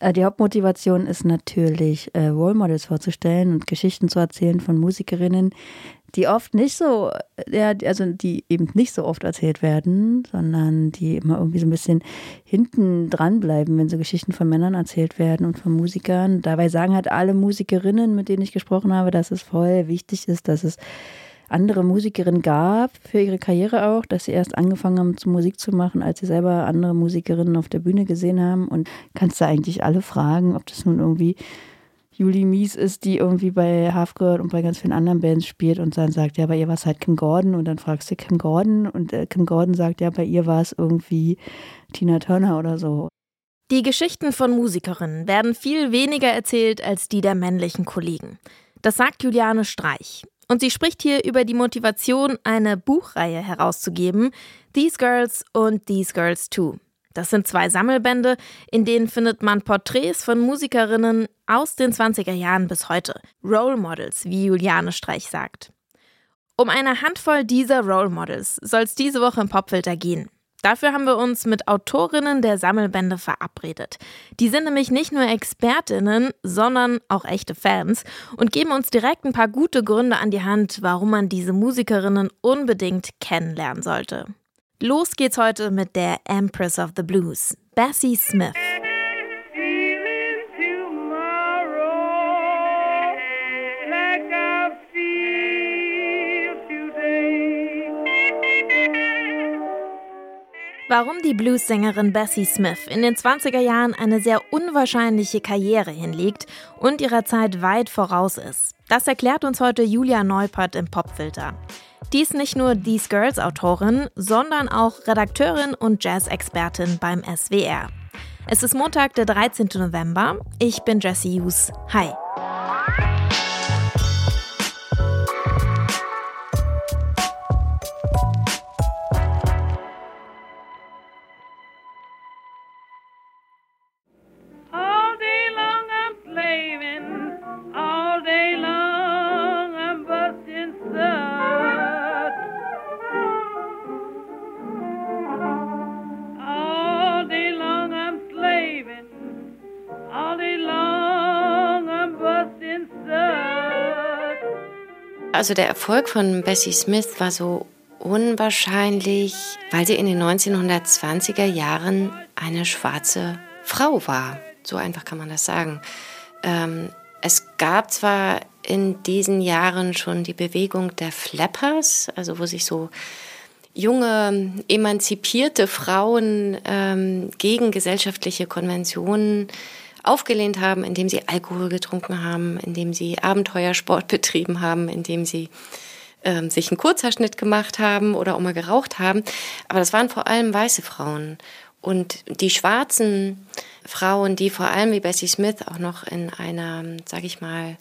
Äh, die Hauptmotivation ist natürlich, äh, Role Models vorzustellen und Geschichten zu erzählen von Musikerinnen, die oft nicht so, ja, also die eben nicht so oft erzählt werden, sondern die immer irgendwie so ein bisschen hinten dran bleiben, wenn so Geschichten von Männern erzählt werden und von Musikern. Dabei sagen halt alle Musikerinnen, mit denen ich gesprochen habe, dass es voll wichtig ist, dass es andere Musikerinnen gab für ihre Karriere auch, dass sie erst angefangen haben, zu Musik zu machen, als sie selber andere Musikerinnen auf der Bühne gesehen haben. Und kannst du eigentlich alle fragen, ob das nun irgendwie Julie Mies ist, die irgendwie bei Half Girl und bei ganz vielen anderen Bands spielt und dann sagt, ja, bei ihr war es halt Kim Gordon und dann fragst du Kim Gordon und äh, Kim Gordon sagt, ja, bei ihr war es irgendwie Tina Turner oder so. Die Geschichten von Musikerinnen werden viel weniger erzählt als die der männlichen Kollegen. Das sagt Juliane Streich. Und sie spricht hier über die Motivation, eine Buchreihe herauszugeben, These Girls und These Girls Too. Das sind zwei Sammelbände, in denen findet man Porträts von Musikerinnen aus den 20er Jahren bis heute. Role Models, wie Juliane Streich sagt. Um eine Handvoll dieser Role Models soll es diese Woche im Popfilter gehen. Dafür haben wir uns mit Autorinnen der Sammelbände verabredet. Die sind nämlich nicht nur Expertinnen, sondern auch echte Fans und geben uns direkt ein paar gute Gründe an die Hand, warum man diese Musikerinnen unbedingt kennenlernen sollte. Los geht's heute mit der Empress of the Blues, Bessie Smith. Warum die Bluessängerin Bessie Smith in den 20er Jahren eine sehr unwahrscheinliche Karriere hinlegt und ihrer Zeit weit voraus ist, das erklärt uns heute Julia Neupert im Popfilter. Die ist nicht nur These Girls Autorin, sondern auch Redakteurin und Jazz-Expertin beim SWR. Es ist Montag, der 13. November. Ich bin Jessie Hughes. Hi. Also der Erfolg von Bessie Smith war so unwahrscheinlich, weil sie in den 1920er Jahren eine schwarze Frau war. So einfach kann man das sagen. Ähm, es gab zwar in diesen Jahren schon die Bewegung der Flappers, also wo sich so junge, emanzipierte Frauen ähm, gegen gesellschaftliche Konventionen aufgelehnt haben, indem sie Alkohol getrunken haben, indem sie Abenteuersport betrieben haben, indem sie ähm, sich einen Kurzhaarschnitt gemacht haben oder auch mal geraucht haben. Aber das waren vor allem weiße Frauen. Und die schwarzen Frauen, die vor allem wie Bessie Smith auch noch in einer, sag ich mal,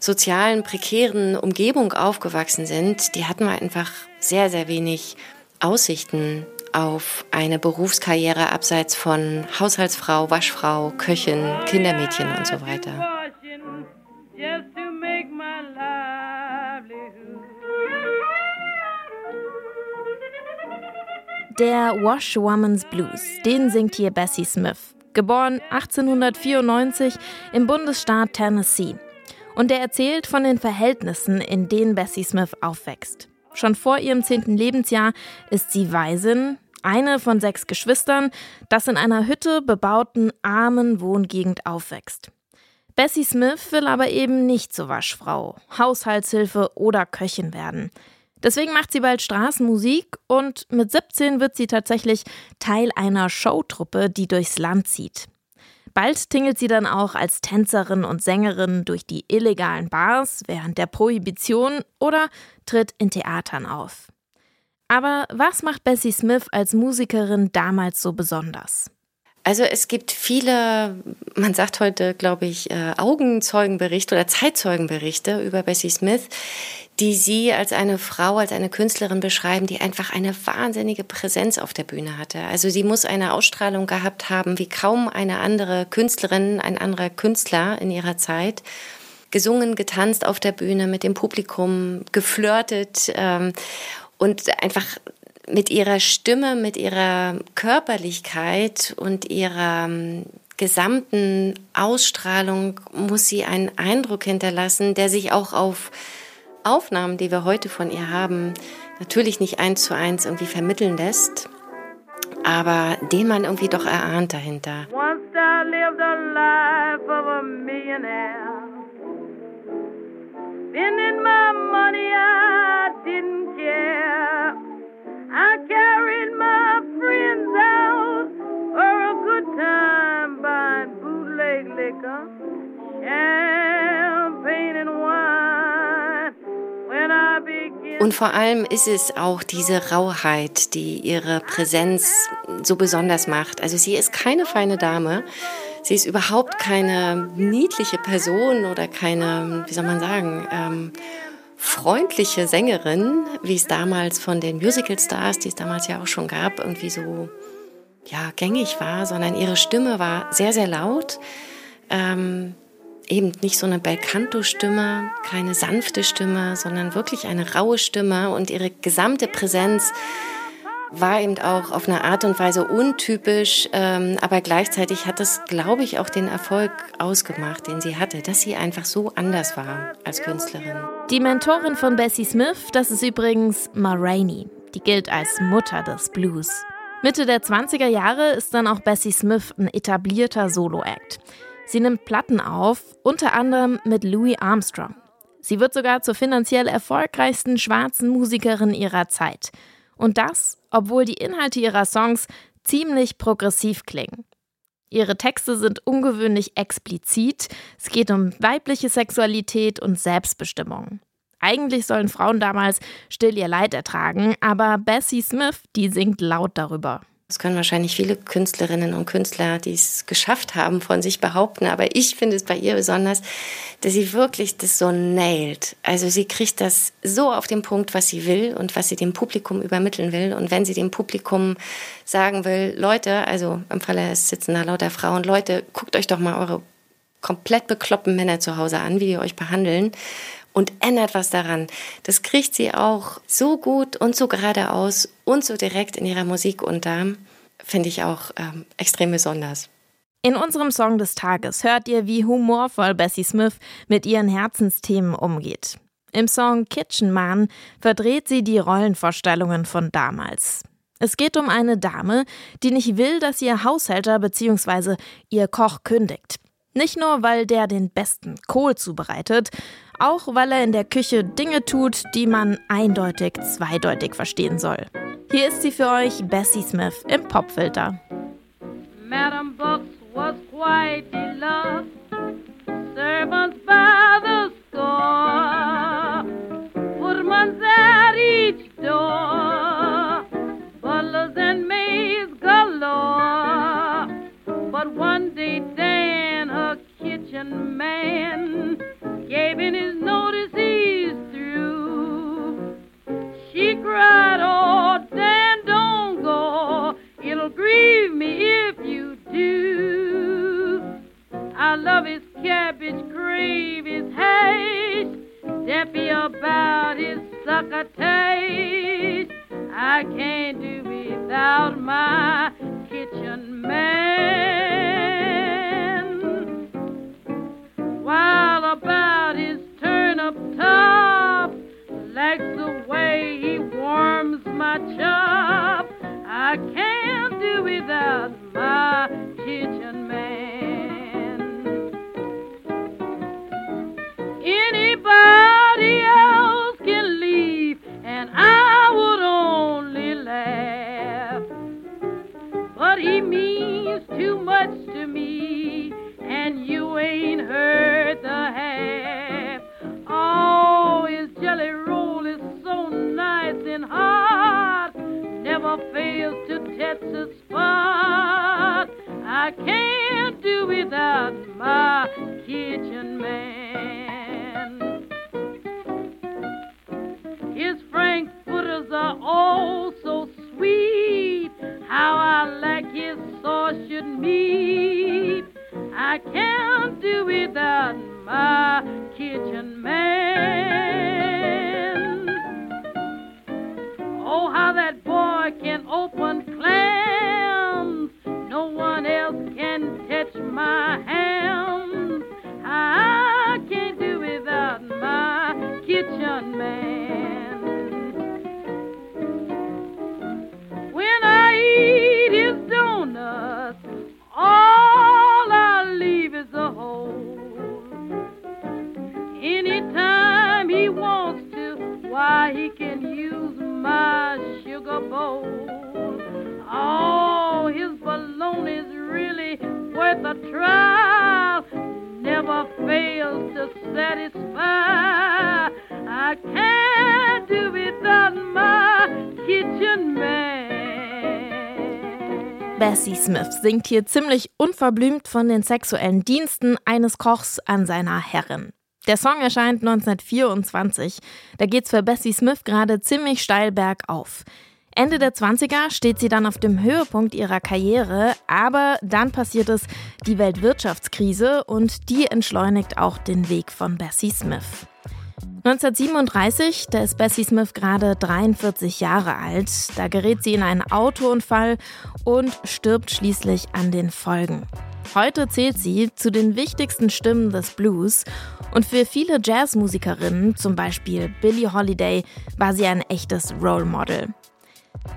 sozialen, prekären Umgebung aufgewachsen sind, die hatten einfach sehr, sehr wenig Aussichten auf eine Berufskarriere abseits von Haushaltsfrau, Waschfrau, Köchin, Kindermädchen und so weiter. Der Washwoman's Blues, den singt hier Bessie Smith, geboren 1894 im Bundesstaat Tennessee. Und er erzählt von den Verhältnissen, in denen Bessie Smith aufwächst. Schon vor ihrem zehnten Lebensjahr ist sie Waisin, eine von sechs Geschwistern, das in einer Hütte bebauten armen Wohngegend aufwächst. Bessie Smith will aber eben nicht zur Waschfrau, Haushaltshilfe oder Köchin werden. Deswegen macht sie bald Straßenmusik und mit 17 wird sie tatsächlich Teil einer Showtruppe, die durchs Land zieht. Bald tingelt sie dann auch als Tänzerin und Sängerin durch die illegalen Bars während der Prohibition oder tritt in Theatern auf. Aber was macht Bessie Smith als Musikerin damals so besonders? Also es gibt viele, man sagt heute, glaube ich, äh, Augenzeugenberichte oder Zeitzeugenberichte über Bessie Smith, die sie als eine Frau, als eine Künstlerin beschreiben, die einfach eine wahnsinnige Präsenz auf der Bühne hatte. Also sie muss eine Ausstrahlung gehabt haben, wie kaum eine andere Künstlerin, ein anderer Künstler in ihrer Zeit. Gesungen, getanzt auf der Bühne mit dem Publikum, geflirtet. Ähm, und einfach mit ihrer Stimme, mit ihrer Körperlichkeit und ihrer, gesamten Ausstrahlung muss sie einen Eindruck hinterlassen, der sich auch auf Aufnahmen, die wir heute von ihr haben, natürlich nicht eins zu eins irgendwie vermitteln lässt, aber den man irgendwie doch erahnt dahinter. Once I lived a life of a millionaire. Und vor allem ist es auch diese Rauheit, die ihre Präsenz so besonders macht. Also sie ist keine feine Dame. Sie ist überhaupt keine niedliche Person oder keine, wie soll man sagen, ähm, freundliche Sängerin, wie es damals von den Musical-Stars, die es damals ja auch schon gab, irgendwie so ja, gängig war, sondern ihre Stimme war sehr, sehr laut. Ähm, eben nicht so eine Belcanto-Stimme, keine sanfte Stimme, sondern wirklich eine raue Stimme und ihre gesamte Präsenz war eben auch auf eine Art und Weise untypisch, ähm, aber gleichzeitig hat das, glaube ich, auch den Erfolg ausgemacht, den sie hatte, dass sie einfach so anders war als Künstlerin. Die Mentorin von Bessie Smith, das ist übrigens Ma Rainey. Die gilt als Mutter des Blues. Mitte der 20er Jahre ist dann auch Bessie Smith ein etablierter Solo-Act. Sie nimmt Platten auf, unter anderem mit Louis Armstrong. Sie wird sogar zur finanziell erfolgreichsten schwarzen Musikerin ihrer Zeit. Und das, obwohl die Inhalte ihrer Songs ziemlich progressiv klingen. Ihre Texte sind ungewöhnlich explizit. Es geht um weibliche Sexualität und Selbstbestimmung. Eigentlich sollen Frauen damals still ihr Leid ertragen, aber Bessie Smith, die singt laut darüber. Das können wahrscheinlich viele Künstlerinnen und Künstler, die es geschafft haben, von sich behaupten. Aber ich finde es bei ihr besonders, dass sie wirklich das so nailt. Also sie kriegt das so auf den Punkt, was sie will und was sie dem Publikum übermitteln will. Und wenn sie dem Publikum sagen will, Leute, also im Falle sitzen da lauter Frauen, Leute, guckt euch doch mal eure komplett bekloppten Männer zu Hause an, wie die euch behandeln und ändert was daran. Das kriegt sie auch so gut und so geradeaus und so direkt in ihrer Musik unter. Finde ich auch ähm, extrem besonders. In unserem Song des Tages hört ihr, wie humorvoll Bessie Smith mit ihren Herzensthemen umgeht. Im Song Kitchen Man verdreht sie die Rollenvorstellungen von damals. Es geht um eine Dame, die nicht will, dass ihr Haushälter bzw. ihr Koch kündigt. Nicht nur, weil der den besten Kohl zubereitet, auch weil er in der Küche Dinge tut, die man eindeutig zweideutig verstehen soll. Hier ist sie für euch, Bessie Smith im Popfilter. Madam Bucks was quite. Servants I can't do without my kitchen man. His frankfurters are all so sweet. How I like his sausage meat. I can't do without my kitchen never fails to satisfy. I can't do without my kitchen man. Bessie Smith singt hier ziemlich unverblümt von den sexuellen Diensten eines Kochs an seiner Herrin. Der Song erscheint 1924. Da geht's für Bessie Smith gerade ziemlich steil bergauf. Ende der 20er steht sie dann auf dem Höhepunkt ihrer Karriere, aber dann passiert es die Weltwirtschaftskrise und die entschleunigt auch den Weg von Bessie Smith. 1937, da ist Bessie Smith gerade 43 Jahre alt, da gerät sie in einen Autounfall und stirbt schließlich an den Folgen. Heute zählt sie zu den wichtigsten Stimmen des Blues und für viele Jazzmusikerinnen, zum Beispiel Billie Holiday, war sie ein echtes Role Model.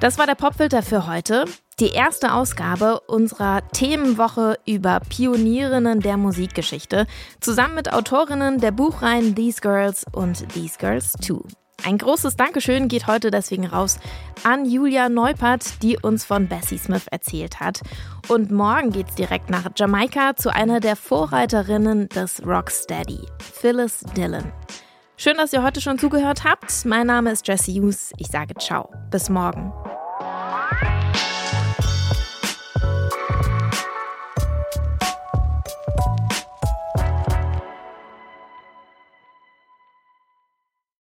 Das war der Popfilter für heute. Die erste Ausgabe unserer Themenwoche über Pionierinnen der Musikgeschichte, zusammen mit Autorinnen der Buchreihen These Girls und These Girls Too. Ein großes Dankeschön geht heute deswegen raus an Julia Neupert, die uns von Bessie Smith erzählt hat. Und morgen geht's direkt nach Jamaika zu einer der Vorreiterinnen des Rocksteady, Phyllis Dillon. Schön, dass ihr heute schon zugehört habt. Mein Name ist Jesse Hughes. Ich sage ciao. Bis morgen.